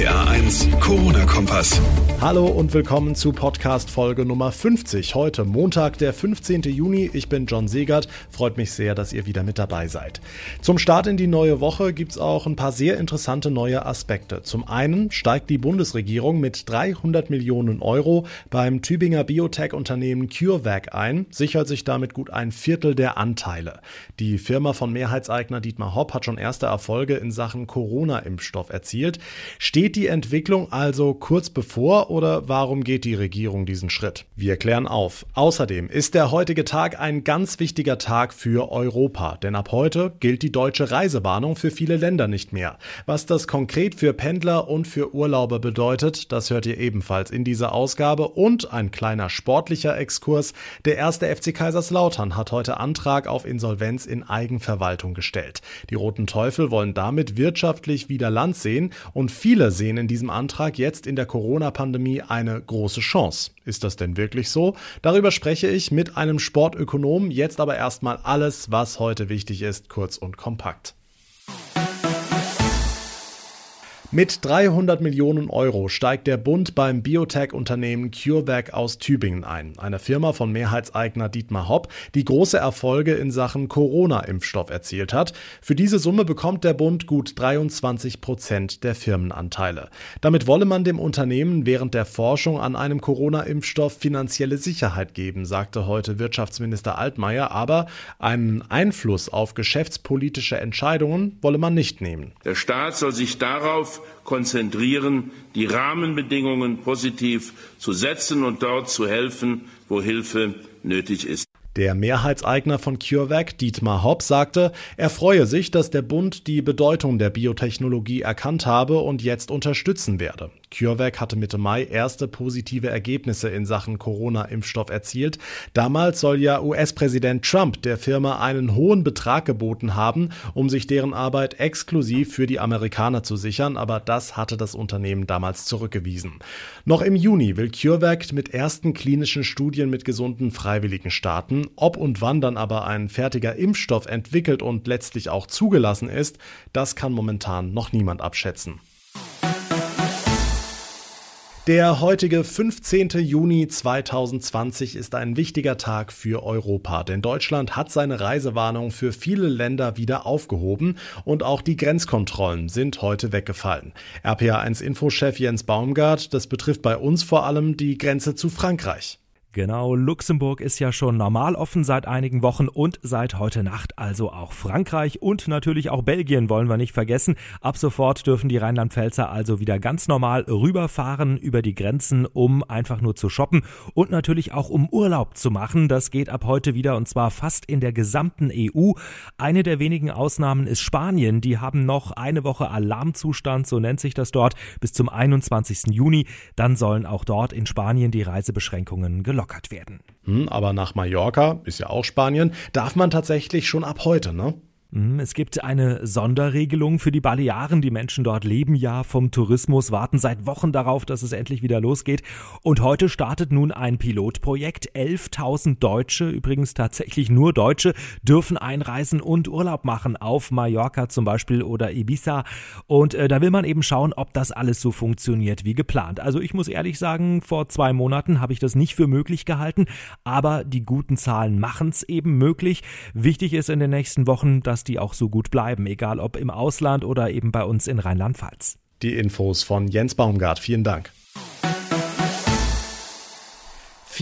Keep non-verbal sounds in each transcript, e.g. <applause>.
RPA 1, Corona-Kompass. Hallo und willkommen zu Podcast Folge Nummer 50. Heute Montag, der 15. Juni. Ich bin John Segert. Freut mich sehr, dass ihr wieder mit dabei seid. Zum Start in die neue Woche gibt's auch ein paar sehr interessante neue Aspekte. Zum einen steigt die Bundesregierung mit 300 Millionen Euro beim Tübinger Biotech-Unternehmen CureVac ein, sichert sich damit gut ein Viertel der Anteile. Die Firma von Mehrheitseigner Dietmar Hopp hat schon erste Erfolge in Sachen Corona-Impfstoff erzielt. Steht die Entwicklung also kurz bevor oder warum geht die Regierung diesen Schritt? Wir klären auf. Außerdem ist der heutige Tag ein ganz wichtiger Tag für Europa, denn ab heute gilt die deutsche Reisewarnung für viele Länder nicht mehr. Was das konkret für Pendler und für Urlauber bedeutet, das hört ihr ebenfalls in dieser Ausgabe und ein kleiner sportlicher Exkurs. Der erste FC Kaiserslautern hat heute Antrag auf Insolvenz in Eigenverwaltung gestellt. Die Roten Teufel wollen damit wirtschaftlich wieder Land sehen und viele sehen in diesem Antrag jetzt in der Corona-Pandemie Pandemie eine große Chance. Ist das denn wirklich so? Darüber spreche ich mit einem Sportökonom. Jetzt aber erstmal alles, was heute wichtig ist, kurz und kompakt. Mit 300 Millionen Euro steigt der Bund beim Biotech-Unternehmen CureVac aus Tübingen ein, einer Firma von Mehrheitseigner Dietmar Hopp, die große Erfolge in Sachen Corona-Impfstoff erzielt hat. Für diese Summe bekommt der Bund gut 23 Prozent der Firmenanteile. Damit wolle man dem Unternehmen während der Forschung an einem Corona-Impfstoff finanzielle Sicherheit geben, sagte heute Wirtschaftsminister Altmaier, aber einen Einfluss auf geschäftspolitische Entscheidungen wolle man nicht nehmen. Der Staat soll sich darauf konzentrieren, die Rahmenbedingungen positiv zu setzen und dort zu helfen, wo Hilfe nötig ist. Der Mehrheitseigner von CureVac, Dietmar Hopp, sagte, er freue sich, dass der Bund die Bedeutung der Biotechnologie erkannt habe und jetzt unterstützen werde. CureVac hatte Mitte Mai erste positive Ergebnisse in Sachen Corona-Impfstoff erzielt. Damals soll ja US-Präsident Trump der Firma einen hohen Betrag geboten haben, um sich deren Arbeit exklusiv für die Amerikaner zu sichern, aber das hatte das Unternehmen damals zurückgewiesen. Noch im Juni will CureVac mit ersten klinischen Studien mit gesunden Freiwilligen starten. Ob und wann dann aber ein fertiger Impfstoff entwickelt und letztlich auch zugelassen ist, das kann momentan noch niemand abschätzen. Der heutige 15. Juni 2020 ist ein wichtiger Tag für Europa, denn Deutschland hat seine Reisewarnung für viele Länder wieder aufgehoben und auch die Grenzkontrollen sind heute weggefallen. RPA1 Infochef Jens Baumgart, das betrifft bei uns vor allem die Grenze zu Frankreich. Genau, Luxemburg ist ja schon normal offen seit einigen Wochen und seit heute Nacht also auch Frankreich und natürlich auch Belgien wollen wir nicht vergessen. Ab sofort dürfen die Rheinland-Pfälzer also wieder ganz normal rüberfahren über die Grenzen, um einfach nur zu shoppen und natürlich auch um Urlaub zu machen. Das geht ab heute wieder und zwar fast in der gesamten EU. Eine der wenigen Ausnahmen ist Spanien. Die haben noch eine Woche Alarmzustand, so nennt sich das dort, bis zum 21. Juni. Dann sollen auch dort in Spanien die Reisebeschränkungen gelockert gelockert werden. Hm, aber nach Mallorca, ist ja auch Spanien, darf man tatsächlich schon ab heute, ne? Mhm, es gibt eine Sonderregelung für die Balearen. Die Menschen dort leben ja vom Tourismus, warten seit Wochen darauf, dass es endlich wieder losgeht. Und heute startet nun ein Pilotprojekt. 11.000 Deutsche, übrigens tatsächlich nur Deutsche, dürfen einreisen und Urlaub machen auf Mallorca zum Beispiel oder Ibiza. Und äh, da will man eben schauen, ob das alles so funktioniert wie geplant. Also ich muss ehrlich sagen, vor zwei Monaten habe ich das nicht für möglich gehalten, aber die guten Zahlen machen es eben möglich. Wichtig ist in den nächsten Wochen, dass dass die auch so gut bleiben, egal ob im Ausland oder eben bei uns in Rheinland-Pfalz. Die Infos von Jens Baumgart. Vielen Dank.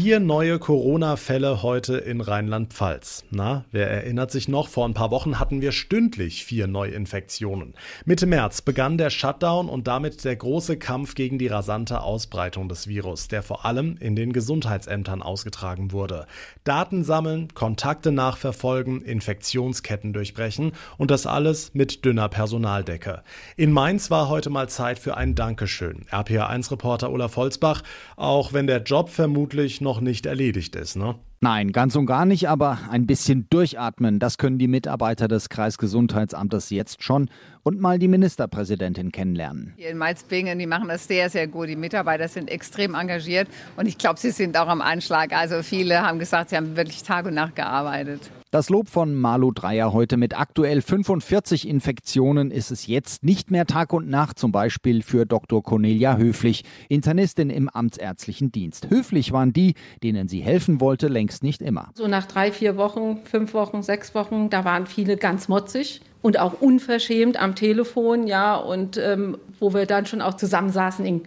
Vier neue Corona-Fälle heute in Rheinland-Pfalz. Na, wer erinnert sich noch? Vor ein paar Wochen hatten wir stündlich vier Neuinfektionen. Mitte März begann der Shutdown und damit der große Kampf gegen die rasante Ausbreitung des Virus, der vor allem in den Gesundheitsämtern ausgetragen wurde. Daten sammeln, Kontakte nachverfolgen, Infektionsketten durchbrechen und das alles mit dünner Personaldecke. In Mainz war heute mal Zeit für ein Dankeschön. RPA1-Reporter Olaf Holzbach, auch wenn der Job vermutlich noch noch nicht erledigt ist, ne? Nein, ganz und gar nicht, aber ein bisschen durchatmen, das können die Mitarbeiter des Kreisgesundheitsamtes jetzt schon und mal die Ministerpräsidentin kennenlernen. Hier in Malzbingen, die machen das sehr, sehr gut. Die Mitarbeiter sind extrem engagiert und ich glaube, sie sind auch am Anschlag. Also viele haben gesagt, sie haben wirklich Tag und Nacht gearbeitet. Das Lob von Malu Dreyer heute mit aktuell 45 Infektionen ist es jetzt nicht mehr Tag und Nacht, zum Beispiel für Dr. Cornelia Höflich, Internistin im Amtsärztlichen Dienst. Höflich waren die, denen sie helfen wollte, längst nicht immer. So nach drei, vier Wochen, fünf Wochen, sechs Wochen, da waren viele ganz motzig und auch unverschämt am Telefon, ja, und ähm, wo wir dann schon auch zusammensaßen in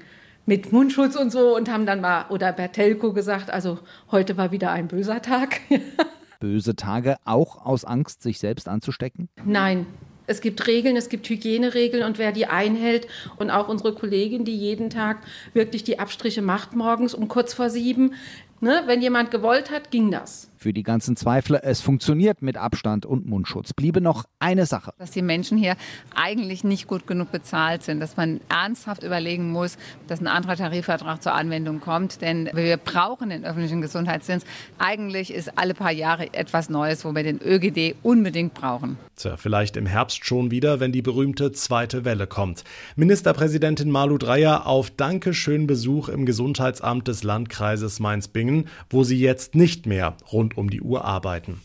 mit Mundschutz und so und haben dann mal oder per Telco gesagt, also heute war wieder ein böser Tag. <laughs> böse Tage auch aus Angst, sich selbst anzustecken? Nein. Es gibt Regeln, es gibt Hygieneregeln und wer die einhält und auch unsere Kollegin, die jeden Tag wirklich die Abstriche macht morgens um kurz vor sieben, ne, wenn jemand gewollt hat, ging das. Für die ganzen Zweifler, es funktioniert mit Abstand und Mundschutz. Bliebe noch eine Sache. Dass die Menschen hier eigentlich nicht gut genug bezahlt sind, dass man ernsthaft überlegen muss, dass ein anderer Tarifvertrag zur Anwendung kommt. Denn wir brauchen den öffentlichen Gesundheitsdienst. Eigentlich ist alle paar Jahre etwas Neues, wo wir den ÖGD unbedingt brauchen. Tja, vielleicht im Herbst schon wieder, wenn die berühmte zweite Welle kommt. Ministerpräsidentin Malu Dreyer auf Dankeschön Besuch im Gesundheitsamt des Landkreises Mainz-Bingen, wo sie jetzt nicht mehr rund rund um die Uhr arbeiten.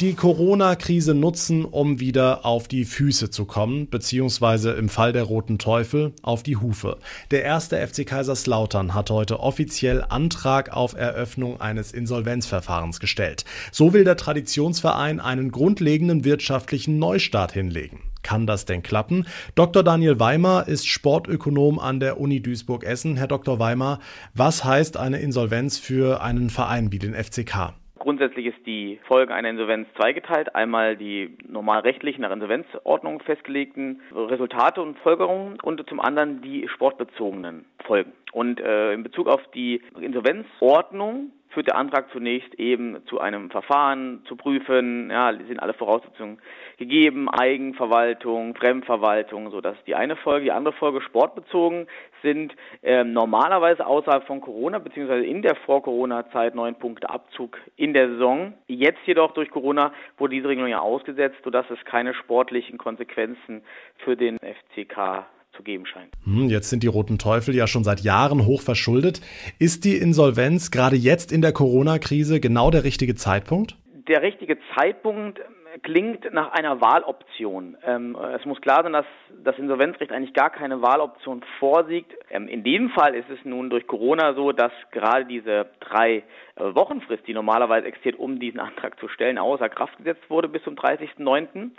Die Corona-Krise nutzen, um wieder auf die Füße zu kommen, beziehungsweise im Fall der Roten Teufel auf die Hufe. Der erste FC Kaiserslautern hat heute offiziell Antrag auf Eröffnung eines Insolvenzverfahrens gestellt. So will der Traditionsverein einen grundlegenden wirtschaftlichen Neustart hinlegen. Kann das denn klappen? Dr. Daniel Weimer ist Sportökonom an der Uni Duisburg-Essen. Herr Dr. Weimer, was heißt eine Insolvenz für einen Verein wie den FCK? Grundsätzlich ist die Folge einer Insolvenz zweigeteilt. Einmal die normal rechtlich nach Insolvenzordnung festgelegten Resultate und Folgerungen und zum anderen die sportbezogenen Folgen. Und äh, in Bezug auf die Insolvenzordnung führt der Antrag zunächst eben zu einem Verfahren zu prüfen, ja, sind alle Voraussetzungen gegeben, Eigenverwaltung, Fremdverwaltung, so dass die eine Folge, die andere Folge sportbezogen sind äh, normalerweise außerhalb von Corona beziehungsweise in der Vor-Corona-Zeit neun Punkte Abzug in der Saison. Jetzt jedoch durch Corona wurde diese Regelung ja ausgesetzt, sodass es keine sportlichen Konsequenzen für den FCK zu geben scheint. Hm, jetzt sind die Roten Teufel ja schon seit Jahren hoch verschuldet. Ist die Insolvenz gerade jetzt in der Corona-Krise genau der richtige Zeitpunkt? Der richtige Zeitpunkt klingt nach einer Wahloption. Ähm, es muss klar sein, dass das Insolvenzrecht eigentlich gar keine Wahloption vorsieht. Ähm, in dem Fall ist es nun durch Corona so, dass gerade diese drei äh, Wochenfrist, die normalerweise existiert, um diesen Antrag zu stellen, außer Kraft gesetzt wurde bis zum 30.09.,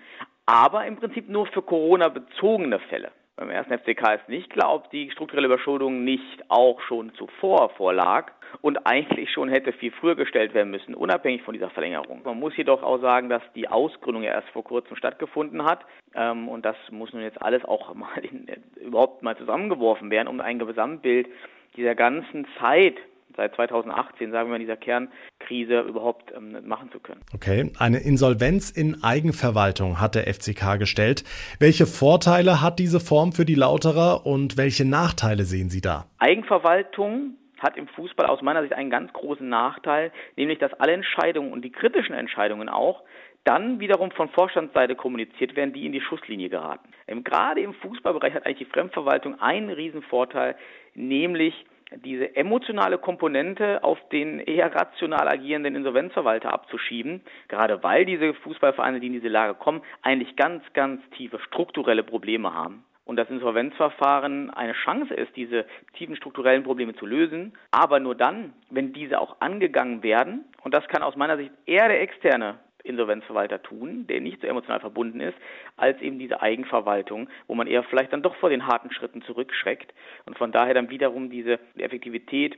aber im Prinzip nur für Corona bezogene Fälle. Beim ersten FCK ist nicht klar, ob die strukturelle Überschuldung nicht auch schon zuvor vorlag und eigentlich schon hätte viel früher gestellt werden müssen, unabhängig von dieser Verlängerung. Man muss jedoch auch sagen, dass die Ausgründung ja erst vor kurzem stattgefunden hat ähm, und das muss nun jetzt alles auch mal in, überhaupt mal zusammengeworfen werden, um ein Gesamtbild dieser ganzen Zeit seit 2018, sagen wir in dieser Kernkrise überhaupt ähm, machen zu können. Okay, eine Insolvenz in Eigenverwaltung hat der FCK gestellt. Welche Vorteile hat diese Form für die Lauterer und welche Nachteile sehen Sie da? Eigenverwaltung hat im Fußball aus meiner Sicht einen ganz großen Nachteil, nämlich dass alle Entscheidungen und die kritischen Entscheidungen auch dann wiederum von Vorstandsseite kommuniziert werden, die in die Schusslinie geraten. Ähm, gerade im Fußballbereich hat eigentlich die Fremdverwaltung einen Riesenvorteil, nämlich diese emotionale Komponente auf den eher rational agierenden Insolvenzverwalter abzuschieben, gerade weil diese Fußballvereine, die in diese Lage kommen, eigentlich ganz, ganz tiefe strukturelle Probleme haben und das Insolvenzverfahren eine Chance ist, diese tiefen strukturellen Probleme zu lösen, aber nur dann, wenn diese auch angegangen werden. Und das kann aus meiner Sicht eher der externe Insolvenzverwalter tun, der nicht so emotional verbunden ist, als eben diese Eigenverwaltung, wo man eher vielleicht dann doch vor den harten Schritten zurückschreckt und von daher dann wiederum diese Effektivität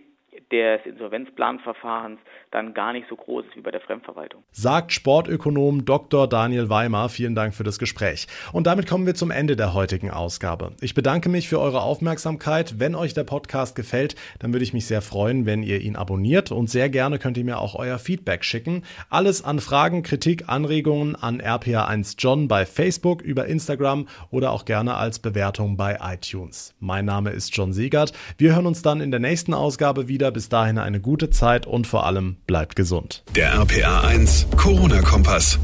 des Insolvenzplanverfahrens dann gar nicht so groß ist wie bei der Fremdverwaltung. Sagt Sportökonom Dr. Daniel Weimar. Vielen Dank für das Gespräch. Und damit kommen wir zum Ende der heutigen Ausgabe. Ich bedanke mich für eure Aufmerksamkeit. Wenn euch der Podcast gefällt, dann würde ich mich sehr freuen, wenn ihr ihn abonniert und sehr gerne könnt ihr mir auch euer Feedback schicken. Alles an Fragen, Kritik, Anregungen an RPA1 John bei Facebook, über Instagram oder auch gerne als Bewertung bei iTunes. Mein Name ist John Siegert. Wir hören uns dann in der nächsten Ausgabe wieder wieder. Bis dahin eine gute Zeit und vor allem bleibt gesund. Der RPA 1 Corona-Kompass.